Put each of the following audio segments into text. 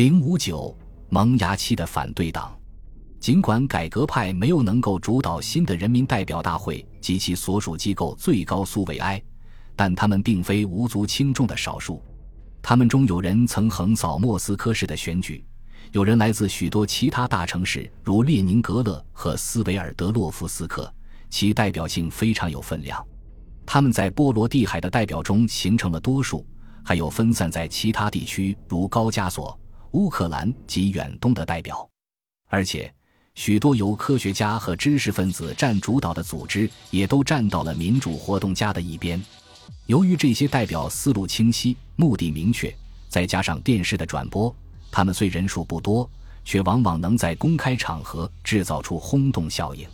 零五九萌芽期的反对党，尽管改革派没有能够主导新的人民代表大会及其所属机构最高苏维埃，但他们并非无足轻重的少数。他们中有人曾横扫莫斯科市的选举，有人来自许多其他大城市，如列宁格勒和斯维尔德洛夫斯克，其代表性非常有分量。他们在波罗的海的代表中形成了多数，还有分散在其他地区，如高加索。乌克兰及远东的代表，而且许多由科学家和知识分子占主导的组织也都站到了民主活动家的一边。由于这些代表思路清晰、目的明确，再加上电视的转播，他们虽人数不多，却往往能在公开场合制造出轰动效应。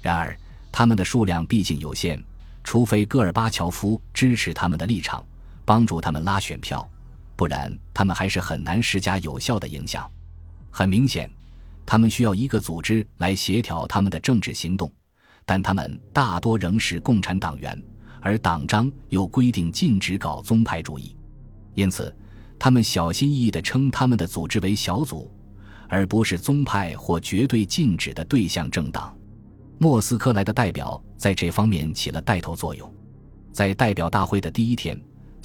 然而，他们的数量毕竟有限，除非戈尔巴乔夫支持他们的立场，帮助他们拉选票。不然，他们还是很难施加有效的影响。很明显，他们需要一个组织来协调他们的政治行动，但他们大多仍是共产党员，而党章又规定禁止搞宗派主义，因此，他们小心翼翼地称他们的组织为小组，而不是宗派或绝对禁止的对象政党。莫斯科来的代表在这方面起了带头作用，在代表大会的第一天。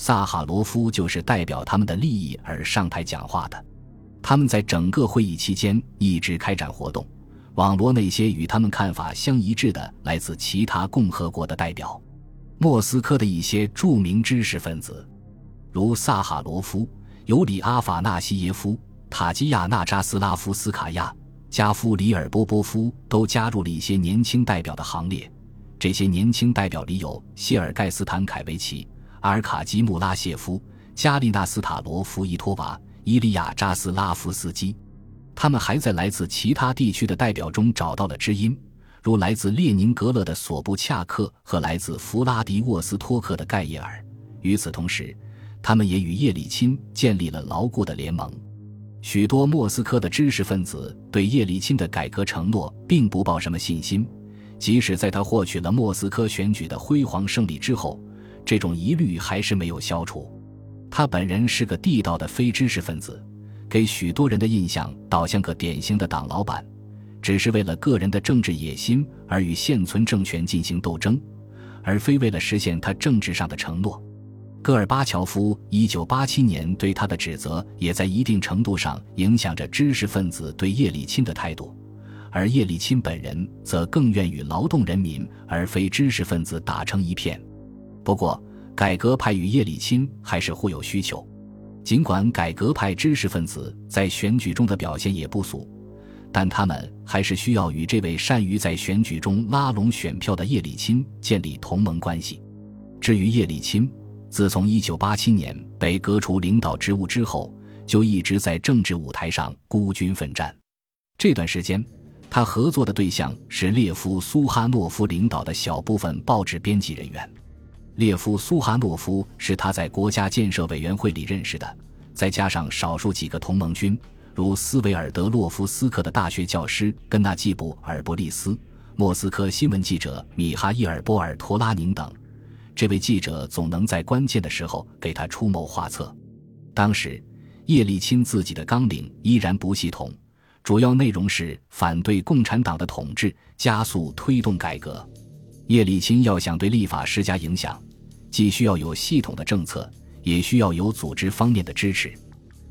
萨哈罗夫就是代表他们的利益而上台讲话的。他们在整个会议期间一直开展活动，网罗那些与他们看法相一致的来自其他共和国的代表。莫斯科的一些著名知识分子，如萨哈罗夫、尤里阿法纳西耶夫、塔基亚纳扎斯拉夫斯卡娅、加夫里尔波波夫，都加入了一些年轻代表的行列。这些年轻代表里有谢尔盖斯坦凯维奇。阿尔卡基穆拉谢夫、加利纳斯塔罗夫伊托娃、伊利亚扎斯拉夫斯基，他们还在来自其他地区的代表中找到了知音，如来自列宁格勒的索布恰克和来自弗拉迪沃斯托克的盖耶尔。与此同时，他们也与叶利钦建立了牢固的联盟。许多莫斯科的知识分子对叶利钦的改革承诺并不抱什么信心，即使在他获取了莫斯科选举的辉煌胜利之后。这种疑虑还是没有消除。他本人是个地道的非知识分子，给许多人的印象倒像个典型的党老板，只是为了个人的政治野心而与现存政权进行斗争，而非为了实现他政治上的承诺。戈尔巴乔夫1987年对他的指责，也在一定程度上影响着知识分子对叶利钦的态度，而叶利钦本人则更愿与劳动人民而非知识分子打成一片。不过，改革派与叶利钦还是互有需求。尽管改革派知识分子在选举中的表现也不俗，但他们还是需要与这位善于在选举中拉拢选票的叶利钦建立同盟关系。至于叶利钦，自从1987年被革除领导职务之后，就一直在政治舞台上孤军奋战。这段时间，他合作的对象是列夫·苏哈诺夫领导的小部分报纸编辑人员。列夫·苏哈诺夫是他在国家建设委员会里认识的，再加上少数几个同盟军，如斯维尔德洛夫斯克的大学教师根纳季布尔伯利斯、莫斯科新闻记者米哈伊尔·波尔托拉宁等。这位记者总能在关键的时候给他出谋划策。当时，叶利钦自己的纲领依然不系统，主要内容是反对共产党的统治，加速推动改革。叶利钦要想对立法施加影响，既需要有系统的政策，也需要有组织方面的支持。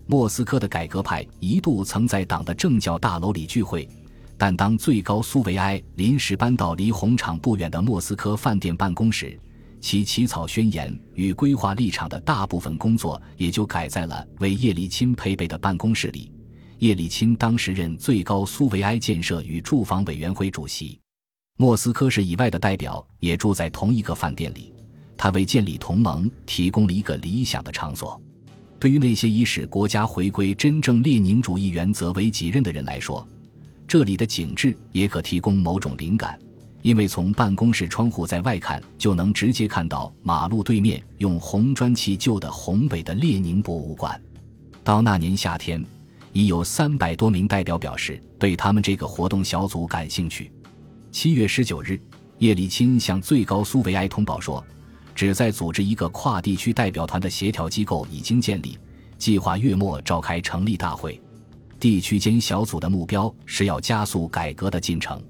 莫斯科的改革派一度曾在党的政教大楼里聚会，但当最高苏维埃临时搬到离红场不远的莫斯科饭店办公时，其起草宣言与规划立场的大部分工作也就改在了为叶利钦配备的办公室里。叶利钦当时任最高苏维埃建设与住房委员会主席。莫斯科市以外的代表也住在同一个饭店里，他为建立同盟提供了一个理想的场所。对于那些以使国家回归真正列宁主义原则为己任的人来说，这里的景致也可提供某种灵感，因为从办公室窗户在外看，就能直接看到马路对面用红砖砌就的宏伟的列宁博物馆。到那年夏天，已有三百多名代表表示对他们这个活动小组感兴趣。七月十九日，叶利钦向最高苏维埃通报说，旨在组织一个跨地区代表团的协调机构已经建立，计划月末召开成立大会。地区间小组的目标是要加速改革的进程，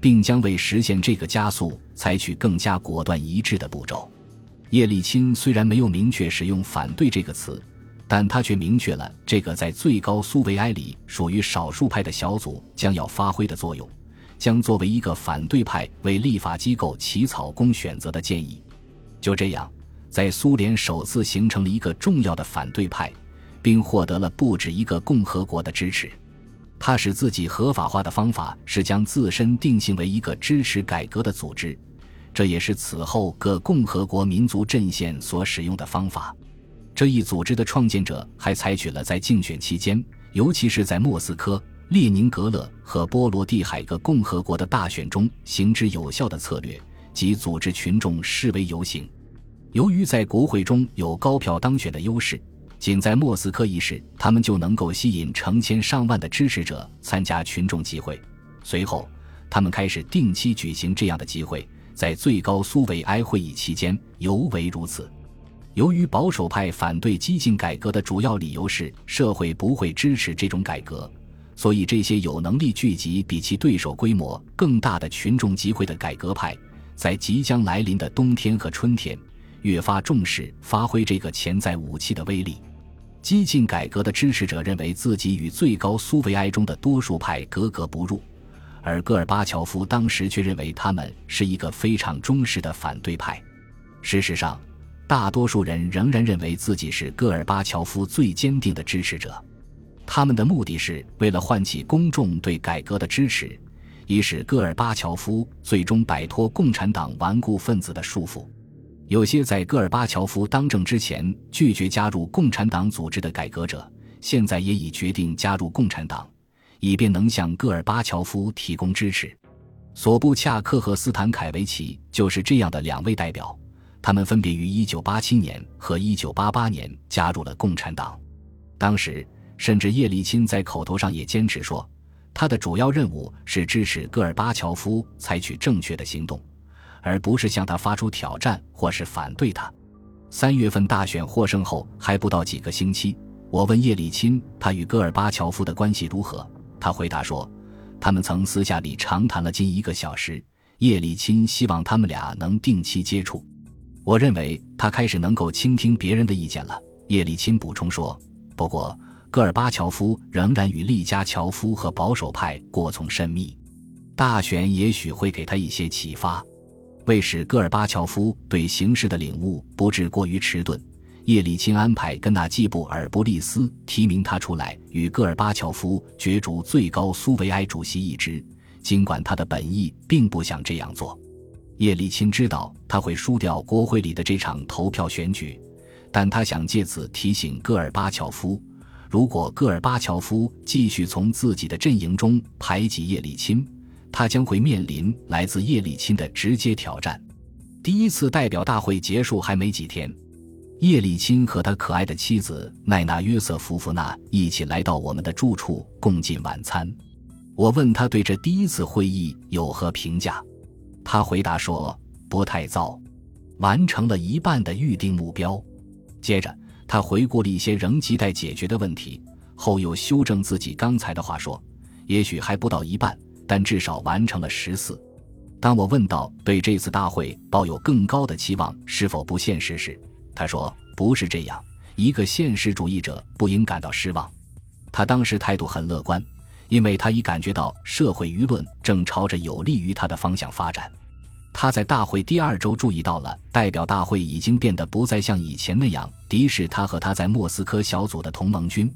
并将为实现这个加速采取更加果断一致的步骤。叶利钦虽然没有明确使用“反对”这个词，但他却明确了这个在最高苏维埃里属于少数派的小组将要发挥的作用，将作为一个反对派为立法机构起草供选择的建议。就这样。在苏联首次形成了一个重要的反对派，并获得了不止一个共和国的支持。他使自己合法化的方法是将自身定性为一个支持改革的组织，这也是此后各共和国民族阵线所使用的方法。这一组织的创建者还采取了在竞选期间，尤其是在莫斯科、列宁格勒和波罗的海各共和国的大选中行之有效的策略，即组织群众示威游行。由于在国会中有高票当选的优势，仅在莫斯科一事，他们就能够吸引成千上万的支持者参加群众集会。随后，他们开始定期举行这样的集会，在最高苏维埃会议期间尤为如此。由于保守派反对激进改革的主要理由是社会不会支持这种改革，所以这些有能力聚集比其对手规模更大的群众集会的改革派，在即将来临的冬天和春天。越发重视发挥这个潜在武器的威力。激进改革的支持者认为自己与最高苏维埃中的多数派格格不入，而戈尔巴乔夫当时却认为他们是一个非常忠实的反对派。事实上，大多数人仍然认为自己是戈尔巴乔夫最坚定的支持者。他们的目的是为了唤起公众对改革的支持，以使戈尔巴乔夫最终摆脱共产党顽固分子的束缚。有些在戈尔巴乔夫当政之前拒绝加入共产党组织的改革者，现在也已决定加入共产党，以便能向戈尔巴乔夫提供支持。索布恰克和斯坦凯维奇就是这样的两位代表，他们分别于1987年和1988年加入了共产党。当时，甚至叶利钦在口头上也坚持说，他的主要任务是支持戈尔巴乔夫采取正确的行动。而不是向他发出挑战或是反对他。三月份大选获胜后还不到几个星期，我问叶利钦他与戈尔巴乔夫的关系如何，他回答说，他们曾私下里长谈了近一个小时。叶利钦希望他们俩能定期接触。我认为他开始能够倾听别人的意见了。叶利钦补充说，不过戈尔巴乔夫仍然与利加乔夫和保守派过从甚密。大选也许会给他一些启发。为使戈尔巴乔夫对形势的领悟不致过于迟钝，叶利钦安排根纳季布尔布利斯提名他出来与戈尔巴乔夫角逐最高苏维埃主席一职。尽管他的本意并不想这样做，叶利钦知道他会输掉国会里的这场投票选举，但他想借此提醒戈尔巴乔夫：如果戈尔巴乔夫继续从自己的阵营中排挤叶利钦。他将会面临来自叶利钦的直接挑战。第一次代表大会结束还没几天，叶利钦和他可爱的妻子奈娜约瑟夫妇娜一起来到我们的住处共进晚餐。我问他对这第一次会议有何评价，他回答说不太糟，完成了一半的预定目标。接着他回顾了一些仍亟待解决的问题，后又修正自己刚才的话说，也许还不到一半。但至少完成了十四。当我问到对这次大会抱有更高的期望是否不现实时，他说：“不是这样。一个现实主义者不应感到失望。”他当时态度很乐观，因为他已感觉到社会舆论正朝着有利于他的方向发展。他在大会第二周注意到了，代表大会已经变得不再像以前那样敌视他和他在莫斯科小组的同盟军。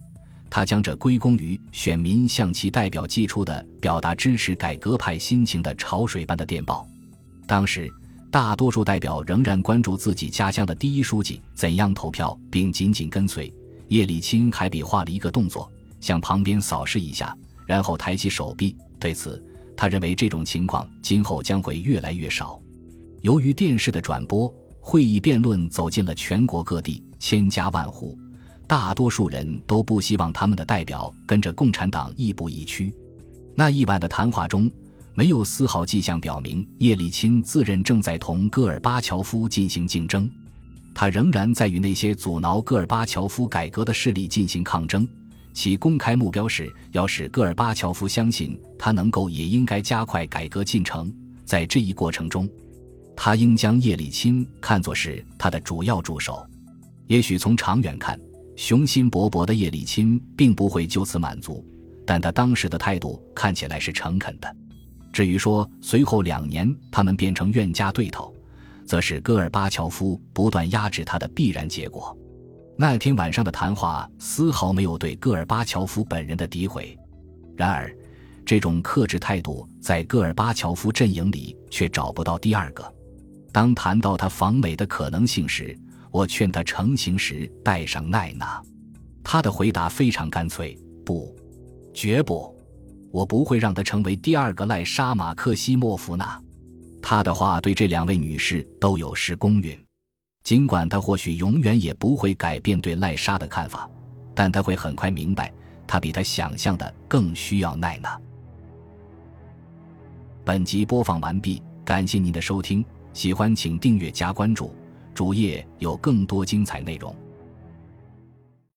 他将这归功于选民向其代表寄出的表达支持改革派心情的潮水般的电报。当时，大多数代表仍然关注自己家乡的第一书记怎样投票，并紧紧跟随。叶利钦还比划了一个动作，向旁边扫视一下，然后抬起手臂。对此，他认为这种情况今后将会越来越少。由于电视的转播，会议辩论走进了全国各地，千家万户。大多数人都不希望他们的代表跟着共产党亦步亦趋。那一晚的谈话中，没有丝毫迹象表明叶利钦自认正在同戈尔巴乔夫进行竞争。他仍然在与那些阻挠戈尔巴乔夫改革的势力进行抗争，其公开目标是要使戈尔巴乔夫相信他能够也应该加快改革进程。在这一过程中，他应将叶利钦看作是他的主要助手。也许从长远看，雄心勃勃的叶利钦并不会就此满足，但他当时的态度看起来是诚恳的。至于说随后两年他们变成冤家对头，则是戈尔巴乔夫不断压制他的必然结果。那天晚上的谈话丝毫没有对戈尔巴乔夫本人的诋毁，然而，这种克制态度在戈尔巴乔夫阵营里却找不到第二个。当谈到他访美的可能性时，我劝他成行时带上奈娜。他的回答非常干脆：“不，绝不。”我不会让他成为第二个赖沙马克西莫夫娜。他的话对这两位女士都有失公允。尽管他或许永远也不会改变对赖莎的看法，但他会很快明白，他比他想象的更需要奈娜。本集播放完毕，感谢您的收听，喜欢请订阅加关注，主页有更多精彩内容。